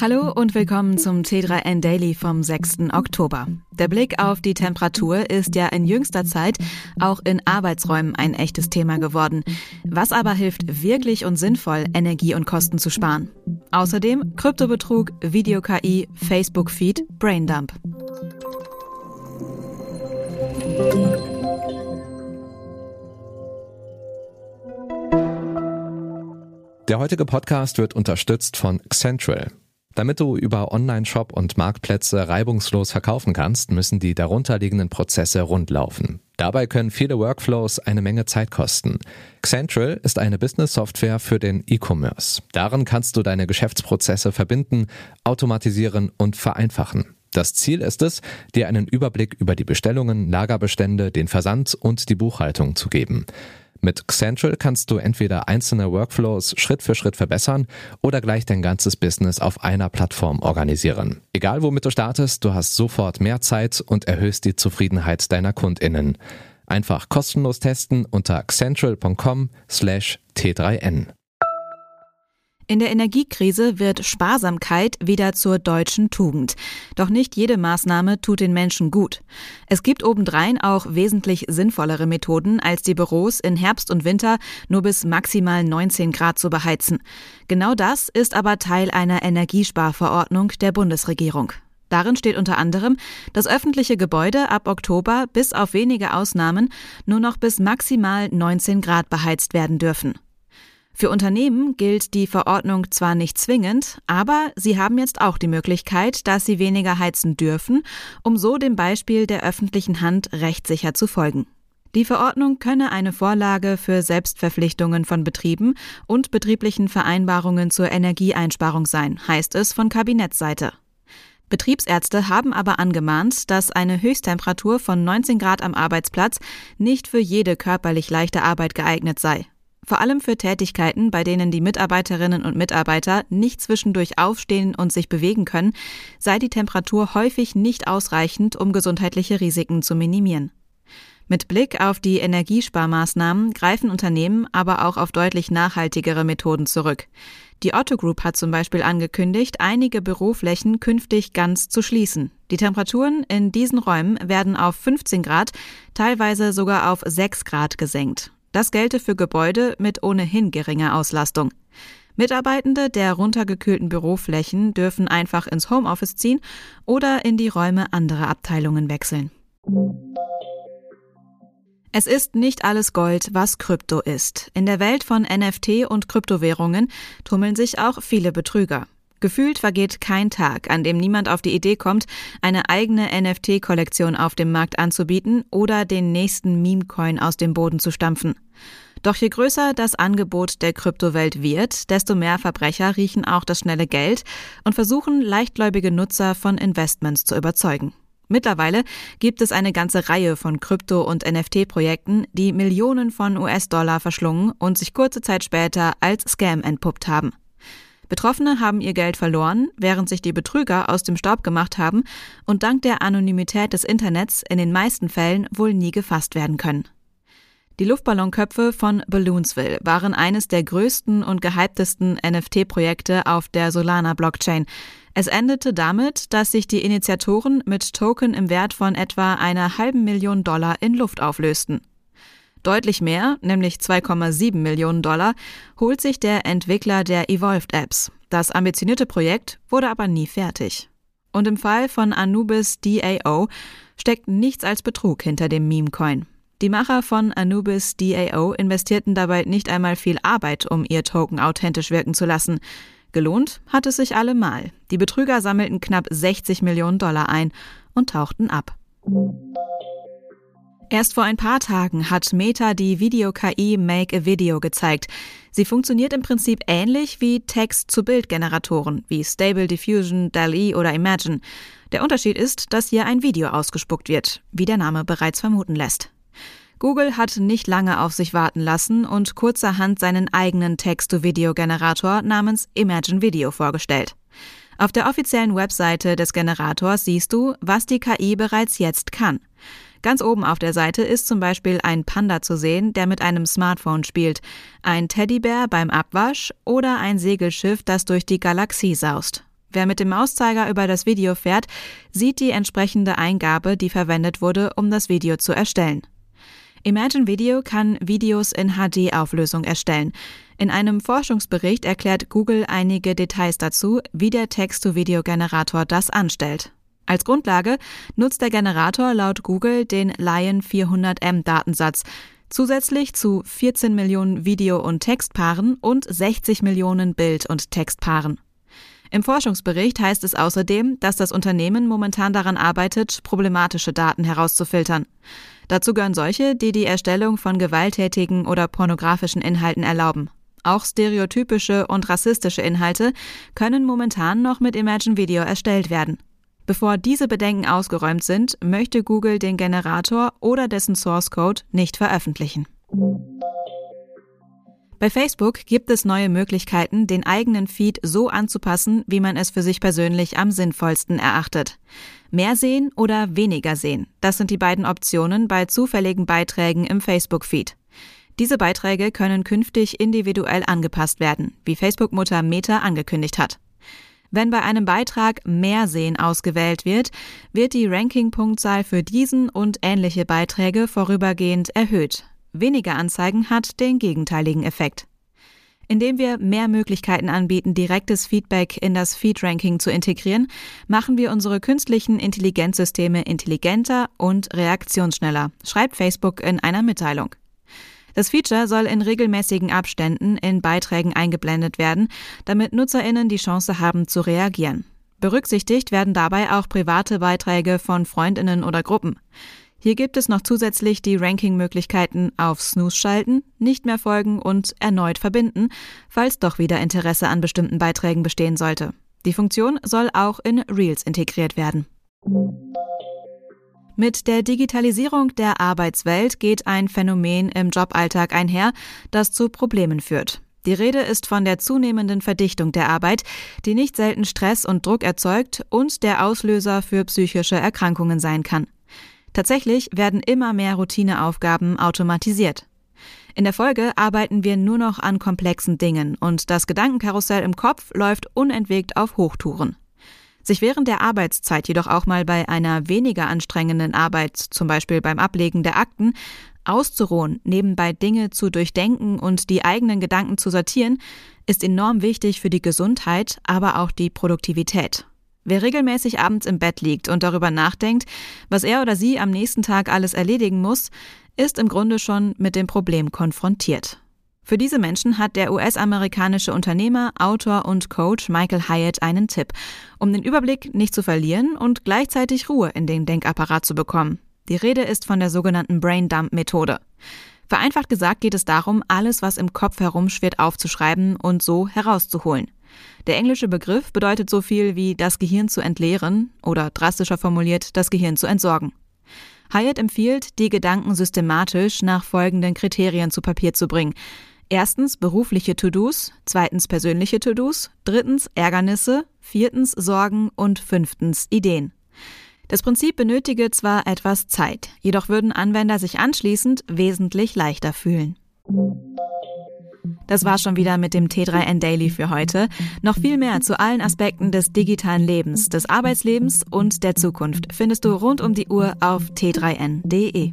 Hallo und willkommen zum T3N Daily vom 6. Oktober. Der Blick auf die Temperatur ist ja in jüngster Zeit auch in Arbeitsräumen ein echtes Thema geworden. Was aber hilft wirklich und sinnvoll, Energie und Kosten zu sparen? Außerdem Kryptobetrug, Video-KI, Facebook-Feed, Braindump. Der heutige Podcast wird unterstützt von Central. Damit du über Online-Shop und Marktplätze reibungslos verkaufen kannst, müssen die darunterliegenden Prozesse rundlaufen. Dabei können viele Workflows eine Menge Zeit kosten. Xentral ist eine Business-Software für den E-Commerce. Darin kannst du deine Geschäftsprozesse verbinden, automatisieren und vereinfachen. Das Ziel ist es, dir einen Überblick über die Bestellungen, Lagerbestände, den Versand und die Buchhaltung zu geben. Mit Xentral kannst du entweder einzelne Workflows Schritt für Schritt verbessern oder gleich dein ganzes Business auf einer Plattform organisieren. Egal womit du startest, du hast sofort mehr Zeit und erhöhst die Zufriedenheit deiner KundInnen. Einfach kostenlos testen unter xentral.com slash t3n. In der Energiekrise wird Sparsamkeit wieder zur deutschen Tugend. Doch nicht jede Maßnahme tut den Menschen gut. Es gibt obendrein auch wesentlich sinnvollere Methoden, als die Büros in Herbst und Winter nur bis maximal 19 Grad zu beheizen. Genau das ist aber Teil einer Energiesparverordnung der Bundesregierung. Darin steht unter anderem, dass öffentliche Gebäude ab Oktober bis auf wenige Ausnahmen nur noch bis maximal 19 Grad beheizt werden dürfen. Für Unternehmen gilt die Verordnung zwar nicht zwingend, aber sie haben jetzt auch die Möglichkeit, dass sie weniger heizen dürfen, um so dem Beispiel der öffentlichen Hand rechtssicher zu folgen. Die Verordnung könne eine Vorlage für Selbstverpflichtungen von Betrieben und betrieblichen Vereinbarungen zur Energieeinsparung sein, heißt es von Kabinettsseite. Betriebsärzte haben aber angemahnt, dass eine Höchsttemperatur von 19 Grad am Arbeitsplatz nicht für jede körperlich leichte Arbeit geeignet sei. Vor allem für Tätigkeiten, bei denen die Mitarbeiterinnen und Mitarbeiter nicht zwischendurch aufstehen und sich bewegen können, sei die Temperatur häufig nicht ausreichend, um gesundheitliche Risiken zu minimieren. Mit Blick auf die Energiesparmaßnahmen greifen Unternehmen aber auch auf deutlich nachhaltigere Methoden zurück. Die Otto Group hat zum Beispiel angekündigt, einige Büroflächen künftig ganz zu schließen. Die Temperaturen in diesen Räumen werden auf 15 Grad, teilweise sogar auf 6 Grad gesenkt. Das gelte für Gebäude mit ohnehin geringer Auslastung. Mitarbeitende der runtergekühlten Büroflächen dürfen einfach ins Homeoffice ziehen oder in die Räume anderer Abteilungen wechseln. Es ist nicht alles Gold, was Krypto ist. In der Welt von NFT und Kryptowährungen tummeln sich auch viele Betrüger. Gefühlt vergeht kein Tag, an dem niemand auf die Idee kommt, eine eigene NFT-Kollektion auf dem Markt anzubieten oder den nächsten Meme-Coin aus dem Boden zu stampfen. Doch je größer das Angebot der Kryptowelt wird, desto mehr Verbrecher riechen auch das schnelle Geld und versuchen, leichtgläubige Nutzer von Investments zu überzeugen. Mittlerweile gibt es eine ganze Reihe von Krypto- und NFT-Projekten, die Millionen von US-Dollar verschlungen und sich kurze Zeit später als Scam entpuppt haben. Betroffene haben ihr Geld verloren, während sich die Betrüger aus dem Staub gemacht haben und dank der Anonymität des Internets in den meisten Fällen wohl nie gefasst werden können. Die Luftballonköpfe von Balloonsville waren eines der größten und gehyptesten NFT-Projekte auf der Solana-Blockchain. Es endete damit, dass sich die Initiatoren mit Token im Wert von etwa einer halben Million Dollar in Luft auflösten. Deutlich mehr, nämlich 2,7 Millionen Dollar, holt sich der Entwickler der Evolved Apps. Das ambitionierte Projekt wurde aber nie fertig. Und im Fall von Anubis DAO steckt nichts als Betrug hinter dem Meme-Coin. Die Macher von Anubis DAO investierten dabei nicht einmal viel Arbeit, um ihr Token authentisch wirken zu lassen. Gelohnt hat es sich allemal. Die Betrüger sammelten knapp 60 Millionen Dollar ein und tauchten ab. Erst vor ein paar Tagen hat Meta die Video-KI Make a Video gezeigt. Sie funktioniert im Prinzip ähnlich wie Text-zu-Bild-Generatoren wie Stable Diffusion, DALL-E oder Imagine. Der Unterschied ist, dass hier ein Video ausgespuckt wird, wie der Name bereits vermuten lässt. Google hat nicht lange auf sich warten lassen und kurzerhand seinen eigenen Text-to-Video-Generator namens Imagine Video vorgestellt. Auf der offiziellen Webseite des Generators siehst du, was die KI bereits jetzt kann. Ganz oben auf der Seite ist zum Beispiel ein Panda zu sehen, der mit einem Smartphone spielt, ein Teddybär beim Abwasch oder ein Segelschiff, das durch die Galaxie saust. Wer mit dem Mauszeiger über das Video fährt, sieht die entsprechende Eingabe, die verwendet wurde, um das Video zu erstellen. Imagine Video kann Videos in HD-Auflösung erstellen. In einem Forschungsbericht erklärt Google einige Details dazu, wie der Text-to-Video-Generator das anstellt. Als Grundlage nutzt der Generator laut Google den Lion 400M Datensatz, zusätzlich zu 14 Millionen Video- und Textpaaren und 60 Millionen Bild- und Textpaaren. Im Forschungsbericht heißt es außerdem, dass das Unternehmen momentan daran arbeitet, problematische Daten herauszufiltern. Dazu gehören solche, die die Erstellung von gewalttätigen oder pornografischen Inhalten erlauben. Auch stereotypische und rassistische Inhalte können momentan noch mit Imagine Video erstellt werden. Bevor diese Bedenken ausgeräumt sind, möchte Google den Generator oder dessen Source Code nicht veröffentlichen. Bei Facebook gibt es neue Möglichkeiten, den eigenen Feed so anzupassen, wie man es für sich persönlich am sinnvollsten erachtet. Mehr sehen oder weniger sehen, das sind die beiden Optionen bei zufälligen Beiträgen im Facebook-Feed. Diese Beiträge können künftig individuell angepasst werden, wie Facebook-Mutter Meta angekündigt hat. Wenn bei einem Beitrag mehr Sehen ausgewählt wird, wird die Ranking-Punktzahl für diesen und ähnliche Beiträge vorübergehend erhöht. Weniger Anzeigen hat den gegenteiligen Effekt. Indem wir mehr Möglichkeiten anbieten, direktes Feedback in das Feed-Ranking zu integrieren, machen wir unsere künstlichen Intelligenzsysteme intelligenter und reaktionsschneller, schreibt Facebook in einer Mitteilung. Das Feature soll in regelmäßigen Abständen in Beiträgen eingeblendet werden, damit Nutzerinnen die Chance haben zu reagieren. Berücksichtigt werden dabei auch private Beiträge von Freundinnen oder Gruppen. Hier gibt es noch zusätzlich die Ranking-Möglichkeiten auf Snooze schalten, nicht mehr folgen und erneut verbinden, falls doch wieder Interesse an bestimmten Beiträgen bestehen sollte. Die Funktion soll auch in Reels integriert werden. Mit der Digitalisierung der Arbeitswelt geht ein Phänomen im Joballtag einher, das zu Problemen führt. Die Rede ist von der zunehmenden Verdichtung der Arbeit, die nicht selten Stress und Druck erzeugt und der Auslöser für psychische Erkrankungen sein kann. Tatsächlich werden immer mehr Routineaufgaben automatisiert. In der Folge arbeiten wir nur noch an komplexen Dingen und das Gedankenkarussell im Kopf läuft unentwegt auf Hochtouren. Sich während der Arbeitszeit jedoch auch mal bei einer weniger anstrengenden Arbeit, zum Beispiel beim Ablegen der Akten, auszuruhen, nebenbei Dinge zu durchdenken und die eigenen Gedanken zu sortieren, ist enorm wichtig für die Gesundheit, aber auch die Produktivität. Wer regelmäßig abends im Bett liegt und darüber nachdenkt, was er oder sie am nächsten Tag alles erledigen muss, ist im Grunde schon mit dem Problem konfrontiert. Für diese Menschen hat der US-amerikanische Unternehmer, Autor und Coach Michael Hyatt einen Tipp, um den Überblick nicht zu verlieren und gleichzeitig Ruhe in den Denkapparat zu bekommen. Die Rede ist von der sogenannten Brain Dump Methode. Vereinfacht gesagt geht es darum, alles, was im Kopf herumschwirrt, aufzuschreiben und so herauszuholen. Der englische Begriff bedeutet so viel wie das Gehirn zu entleeren oder drastischer formuliert das Gehirn zu entsorgen. Hyatt empfiehlt, die Gedanken systematisch nach folgenden Kriterien zu Papier zu bringen, Erstens berufliche To-Dos, zweitens persönliche To-Dos, drittens Ärgernisse, viertens Sorgen und fünftens Ideen. Das Prinzip benötige zwar etwas Zeit, jedoch würden Anwender sich anschließend wesentlich leichter fühlen. Das war schon wieder mit dem T3N Daily für heute. Noch viel mehr zu allen Aspekten des digitalen Lebens, des Arbeitslebens und der Zukunft findest du rund um die Uhr auf t3n.de.